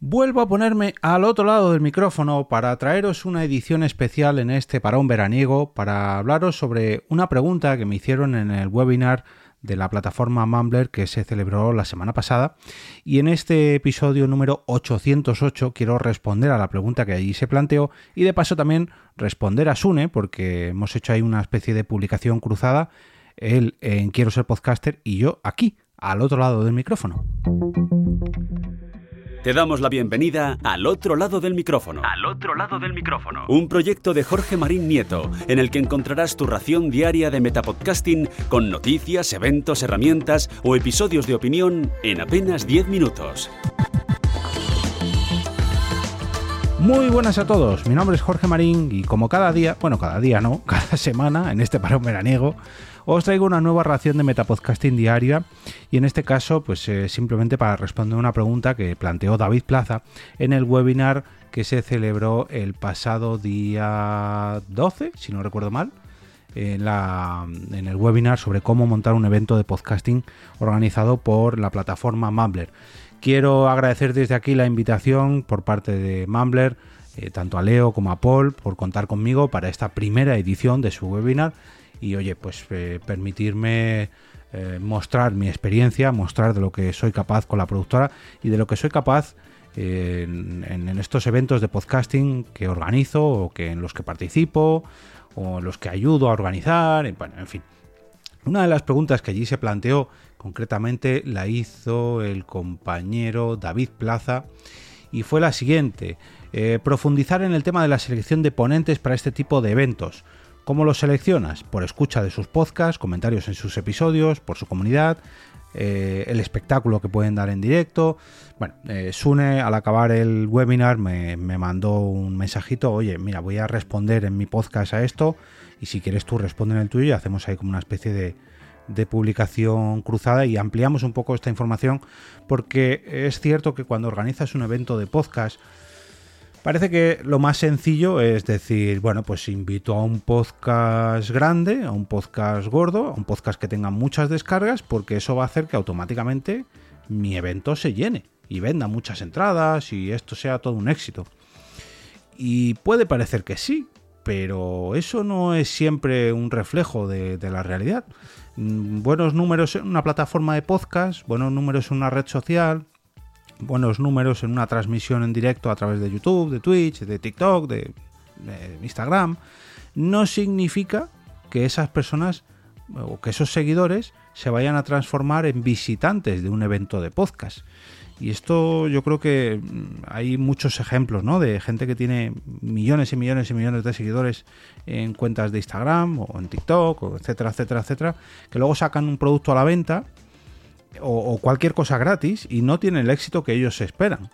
Vuelvo a ponerme al otro lado del micrófono para traeros una edición especial en este para un veraniego para hablaros sobre una pregunta que me hicieron en el webinar de la plataforma Mumbler que se celebró la semana pasada y en este episodio número 808 quiero responder a la pregunta que allí se planteó y de paso también responder a Sune porque hemos hecho ahí una especie de publicación cruzada él en Quiero ser podcaster y yo aquí al otro lado del micrófono. Te damos la bienvenida al otro lado del micrófono. Al otro lado del micrófono. Un proyecto de Jorge Marín Nieto, en el que encontrarás tu ración diaria de metapodcasting con noticias, eventos, herramientas o episodios de opinión en apenas 10 minutos. Muy buenas a todos, mi nombre es Jorge Marín y como cada día, bueno, cada día no, cada semana en este parón veraniego, os traigo una nueva ración de Metapodcasting diaria y en este caso pues eh, simplemente para responder una pregunta que planteó David Plaza en el webinar que se celebró el pasado día 12, si no recuerdo mal, en, el webinar sobre cómo montar un evento de podcasting organizado por la plataforma Mumbler. Quiero agradecer desde aquí la invitación por parte de Mumbler, eh, tanto a Leo como a Paul, por contar conmigo para esta primera edición de su webinar y oye, pues eh, permitirme eh, mostrar mi experiencia, mostrar de lo que soy capaz con la productora y de lo que soy capaz eh, en, estos eventos de podcasting que organizo o que en los que participo o en los que ayudo a organizar, bueno, en fin. Una de las preguntas que allí se planteó concretamente la hizo el compañero David Plaza y fue la siguiente. profundizar en el tema de la selección de ponentes para este tipo de eventos. ¿Cómo los seleccionas? Por escucha de sus podcasts, comentarios en sus episodios, por su comunidad, eh, el espectáculo que pueden dar en directo. Bueno, eh, Sune al acabar el webinar me, mandó un mensajito, oye, mira, voy a responder en mi podcast a esto y si quieres tú responde en el tuyo y hacemos ahí como una especie de, de publicación cruzada y ampliamos un poco esta información porque es cierto que cuando organizas un evento de podcast, Parece que lo más sencillo es decir, bueno, pues invito a un podcast grande, a un podcast gordo, a un podcast que tenga muchas descargas, porque eso va a hacer que automáticamente mi evento se llene y venda muchas entradas y esto sea todo un éxito. Y puede parecer que sí, pero eso no es siempre un reflejo de, la realidad. Mm, buenos números en una plataforma de podcast, buenos números en una red social, buenos números en una transmisión en directo a través de YouTube, de Twitch, de TikTok, de, Instagram, no significa que esas personas o que esos seguidores se vayan a transformar en visitantes de un evento de podcast. Y esto yo creo que mm, hay muchos ejemplos, ¿no? De gente que tiene millones y millones y millones de seguidores en cuentas de Instagram o en TikTok, o etcétera, etcétera, etcétera, que luego sacan un producto a la venta o, cualquier cosa gratis y no tienen el éxito que ellos esperan.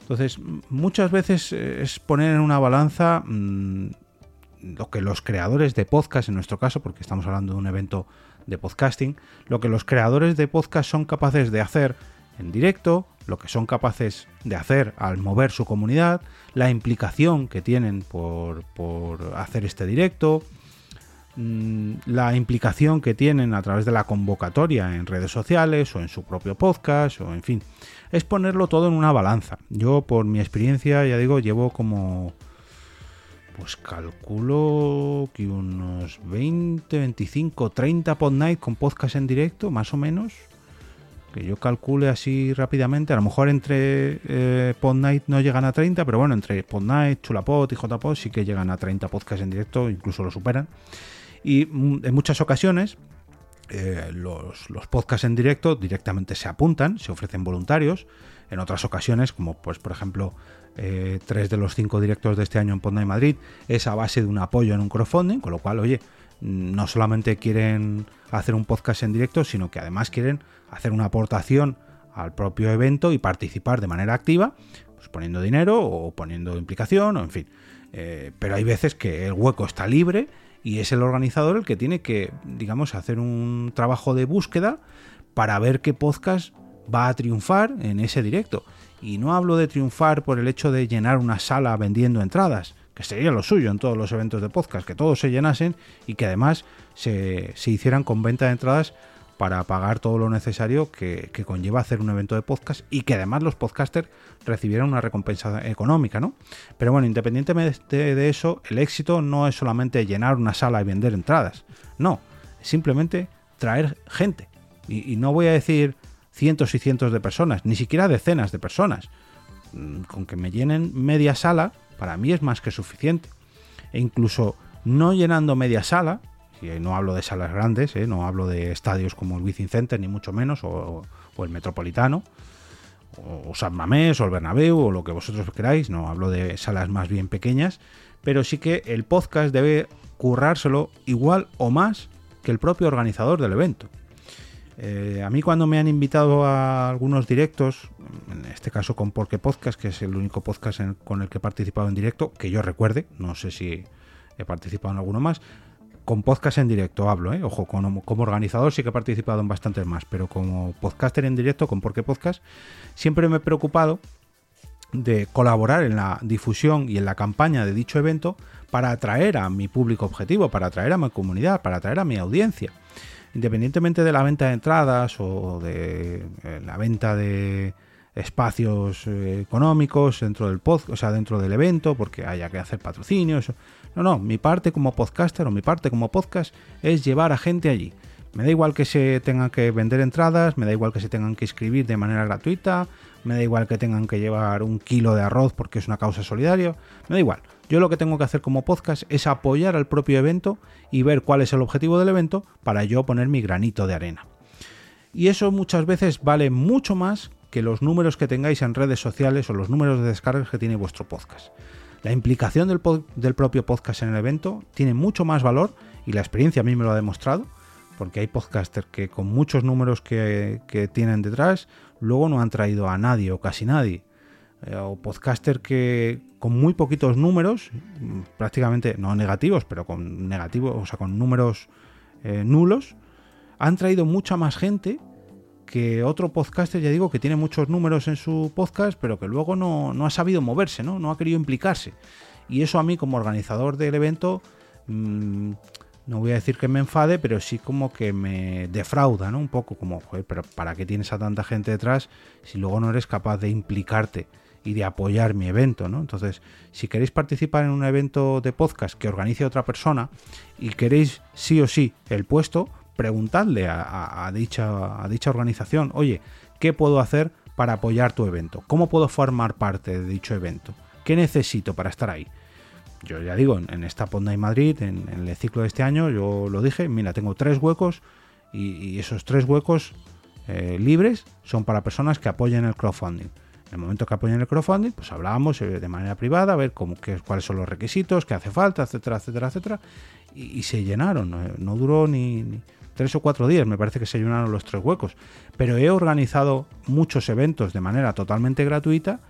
Entonces, muchas veces eh, es poner en una balanza mm, lo que los creadores de podcast, en nuestro caso, porque estamos hablando de un evento de podcasting, lo que los creadores de podcast son capaces de hacer en directo, lo que son capaces de hacer al mover su comunidad, la implicación que tienen por, por hacer este directo, la implicación que tienen a través de la convocatoria en redes sociales o en su propio podcast o en fin, es ponerlo todo en una balanza. Yo por mi experiencia, ya digo, llevo como pues calculo que unos 20, 25, 30 pod night con podcast en directo, más o menos. Que yo calcule así rápidamente. A lo mejor entre eh, pod night no llegan a 30, pero bueno, entre pod night, chulapod y jpod sí que llegan a 30 podcasts en directo, incluso lo superan. Y mm, en muchas ocasiones eh, los, podcasts en directo directamente se apuntan, se ofrecen voluntarios. En otras ocasiones, como pues por ejemplo eh, tres de los cinco directos de este año en Ponda y Madrid, es a base de un apoyo en un crowdfunding, con lo cual, oye, no solamente quieren hacer un podcast en directo, sino que además quieren hacer una aportación al propio evento y participar de manera activa, pues poniendo dinero o poniendo implicación, o en fin. Eh, pero hay veces que el hueco está libre y es el organizador el que tiene que, digamos, hacer un trabajo de búsqueda para ver qué podcast va a triunfar en ese directo. Y no hablo de triunfar por el hecho de llenar una sala vendiendo entradas, que sería lo suyo en todos los eventos de podcast, que todos se llenasen y que además se, hicieran con venta de entradas para pagar todo lo necesario que, conlleva hacer un evento de podcast y que además los podcasters recibieran una recompensa económica, ¿no? Pero bueno, independientemente de, eso, el éxito no es solamente llenar una sala y vender entradas, no, simplemente traer gente. Y, y no voy a decir cientos y cientos de personas, ni siquiera decenas de personas. Mm, con que me llenen media sala, para mí es más que suficiente. E incluso no llenando media sala, y no hablo de salas grandes, ¿eh? no hablo de estadios como el Wizzing Center, ni mucho menos, o, el Metropolitano, o, San Mamés, o el Bernabéu, o lo que vosotros queráis, no hablo de salas más bien pequeñas, pero sí que el podcast debe currárselo igual o más que el propio organizador del evento. Eh, a mí cuando me han invitado a algunos directos, en este caso con Porque Podcast, que es el único podcast con el que he participado en directo, que yo recuerde, no sé si he participado en alguno más, con podcast en directo hablo, ¿eh? ojo, como, organizador sí que he participado en bastantes más, pero como podcaster en directo, con Porque Podcast, siempre me he preocupado de colaborar en la difusión y en la campaña de dicho evento para atraer a mi público objetivo, para atraer a mi comunidad, para atraer a mi audiencia. Independientemente de la venta de entradas o de eh, la venta de espacios eh, económicos dentro del podcast, o sea, dentro del evento, porque haya que hacer patrocinios. No, no, mi parte como podcaster o mi parte como podcast es llevar a gente allí. Me da igual que se tengan que vender entradas, me da igual que se tengan que inscribir de manera gratuita, me da igual que tengan que llevar un kilo de arroz porque es una causa solidaria, me da igual. Yo lo que tengo que hacer como podcast es apoyar al propio evento y ver cuál es el objetivo del evento para yo poner mi granito de arena. Y eso muchas veces vale mucho más que los números que tengáis en redes sociales o los números de descargas que tiene vuestro podcast. La implicación del, propio podcast en el evento tiene mucho más valor y la experiencia a mí me lo ha demostrado, porque hay podcasters que con muchos números que, tienen detrás, luego no han traído a nadie o casi nadie. Eh, o podcasters que con muy poquitos números, prácticamente no negativos, pero con negativos, o sea, con números eh, nulos, han traído mucha más gente que otro podcaster, ya digo, que tiene muchos números en su podcast, pero que luego no, ha sabido moverse, ¿no? No ha querido implicarse. Y eso a mí como organizador del evento, mm, no voy a decir que me enfade, pero sí como que me defrauda, ¿no? Un poco como, joder, pero ¿para qué tienes a tanta gente detrás si luego no eres capaz de implicarte? y de apoyar mi evento, ¿no? Entonces, si queréis participar en un evento de podcast que organice otra persona y queréis sí o sí el puesto, preguntadle a, dicha, a dicha organización, oye, ¿qué puedo hacer para apoyar tu evento? ¿Cómo puedo formar parte de dicho evento? ¿Qué necesito para estar ahí? Yo ya digo, en, esta Ponda y Madrid, en, el ciclo de este año, yo lo dije, mira, tengo tres huecos y, esos tres huecos eh, libres son para personas que apoyen el crowdfunding. En el momento que apoyen el crowdfunding, pues hablábamos eh, de manera privada, a ver cómo, qué, cuáles son los requisitos, qué hace falta, etcétera, etcétera, etcétera. Y, se llenaron, no, duró ni, tres o cuatro días, me parece que se llenaron los tres huecos. Pero he organizado muchos eventos de manera totalmente gratuita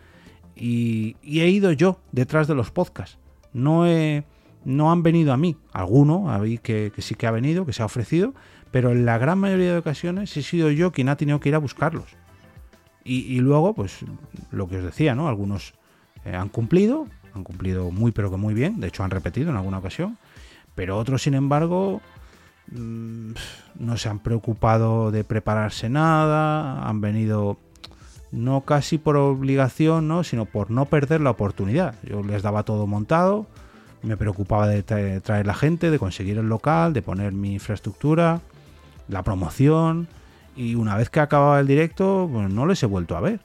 y, he ido yo detrás de los podcasts. No, he, no han venido a mí, alguno que, sí que ha venido, que se ha ofrecido, pero en la gran mayoría de ocasiones he sido yo quien ha tenido que ir a buscarlos. Y, luego, pues lo que os decía, ¿no? Algunos eh, han cumplido, han cumplido muy pero que muy bien, de hecho han repetido en alguna ocasión, pero otros, sin embargo, Mm, no se han preocupado de prepararse nada, han venido no casi por obligación, ¿no? sino por no perder la oportunidad. Yo les daba todo montado, me preocupaba de traer la gente, de conseguir el local, de poner mi infraestructura, la promoción, y una vez que acababa el directo, pues no les he vuelto a ver.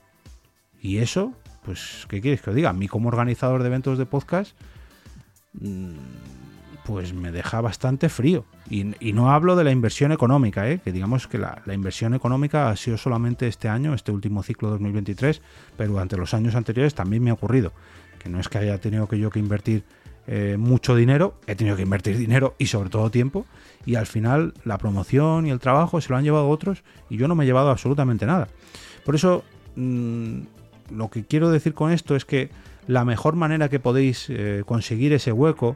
Y eso, pues, ¿qué quieres que os diga? A mí como organizador de eventos de podcast, mm, pues me deja bastante frío. Y, no hablo de la inversión económica, ¿eh? que digamos que la, inversión económica ha sido solamente este año, este último ciclo 2023, pero durante los años anteriores también me ha ocurrido. Que no es que haya tenido que yo que invertir eh, mucho dinero, he tenido que invertir dinero y sobre todo tiempo, y al final la promoción y el trabajo se lo han llevado otros y yo no me he llevado absolutamente nada. Por eso, mm, lo que quiero decir con esto es que la mejor manera que podéis eh, conseguir ese hueco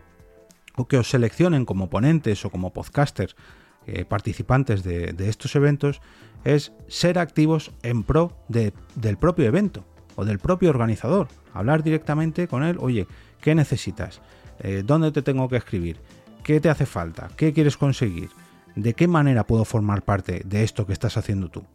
que os seleccionen como ponentes o como podcasters eh, participantes de, estos eventos es ser activos en pro del propio evento o del propio organizador. Hablar directamente con él, oye, ¿qué necesitas? Eh, ¿Dónde te tengo que escribir? ¿Qué te hace falta? ¿Qué quieres conseguir? ¿De qué manera puedo formar parte de esto que estás haciendo tú?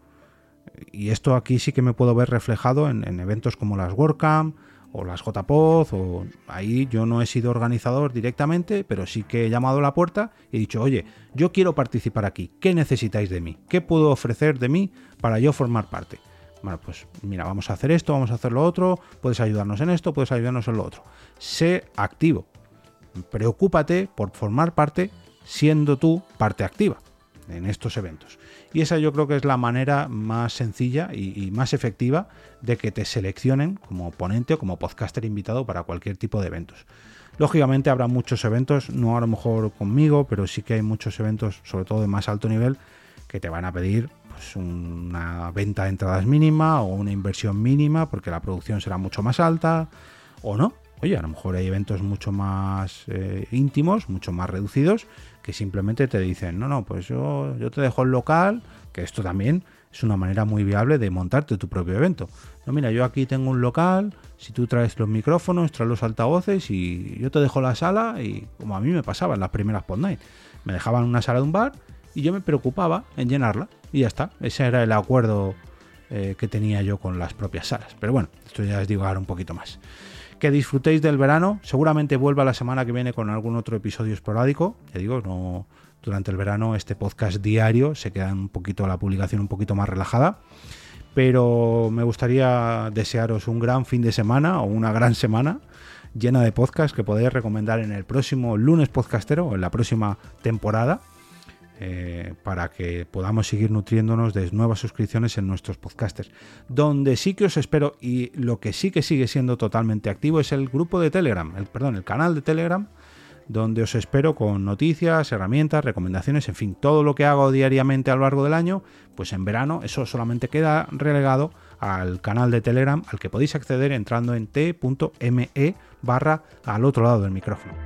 Y esto aquí sí que me puedo ver reflejado en, en eventos como las WordCamp o las JPOZ, o ahí yo no he sido organizador directamente, pero sí que he llamado a la puerta y he dicho, oye, yo quiero participar aquí, ¿qué necesitáis de mí? ¿Qué puedo ofrecer de mí para yo formar parte? Bueno, pues mira, vamos a hacer esto, vamos a hacer lo otro, puedes ayudarnos en esto, puedes ayudarnos en lo otro. Sé activo. Preocúpate por formar parte siendo tú parte activa en estos eventos. Y esa yo creo que es la manera más sencilla y, más efectiva de que te seleccionen como ponente o como podcaster invitado para cualquier tipo de eventos. Lógicamente habrá muchos eventos, no a lo mejor conmigo, pero sí que hay muchos eventos, sobre todo de más alto nivel, que te van a pedir pues, una venta de entradas mínima o una inversión mínima porque la producción será mucho más alta o no. Oye, a lo mejor hay eventos mucho más eh, íntimos, mucho más reducidos, que simplemente te dicen, no, no, pues yo, yo te dejo el local, que esto también es una manera muy viable de montarte tu propio evento. No, mira, yo aquí tengo un local, si tú traes los micrófonos, traes los altavoces y yo te dejo la sala y como a mí me pasaba en las primeras Pod Night, me dejaban una sala de un bar y yo me preocupaba en llenarla y ya está. Ese era el acuerdo eh, que tenía yo con las propias salas. Pero bueno, esto ya es digo ahora un poquito más que disfrutéis del verano. Seguramente vuelva la semana que viene con algún otro episodio esporádico. Ya digo, no durante el verano este podcast diario se queda un poquito la publicación un poquito más relajada. Pero me gustaría desearos un gran fin de semana o una gran semana llena de podcasts que podéis recomendar en el próximo lunes podcastero o en la próxima temporada. Eh, para que podamos seguir nutriéndonos de nuevas suscripciones en nuestros podcasters. Donde sí que os espero y lo que sí que sigue siendo totalmente activo es el grupo de Telegram, el, perdón, el canal de Telegram, donde os espero con noticias, herramientas, recomendaciones, en fin, todo lo que hago diariamente a lo largo del año, pues en verano eso solamente queda relegado al canal de Telegram al que podéis acceder entrando en t.me barra al otro lado del micrófono.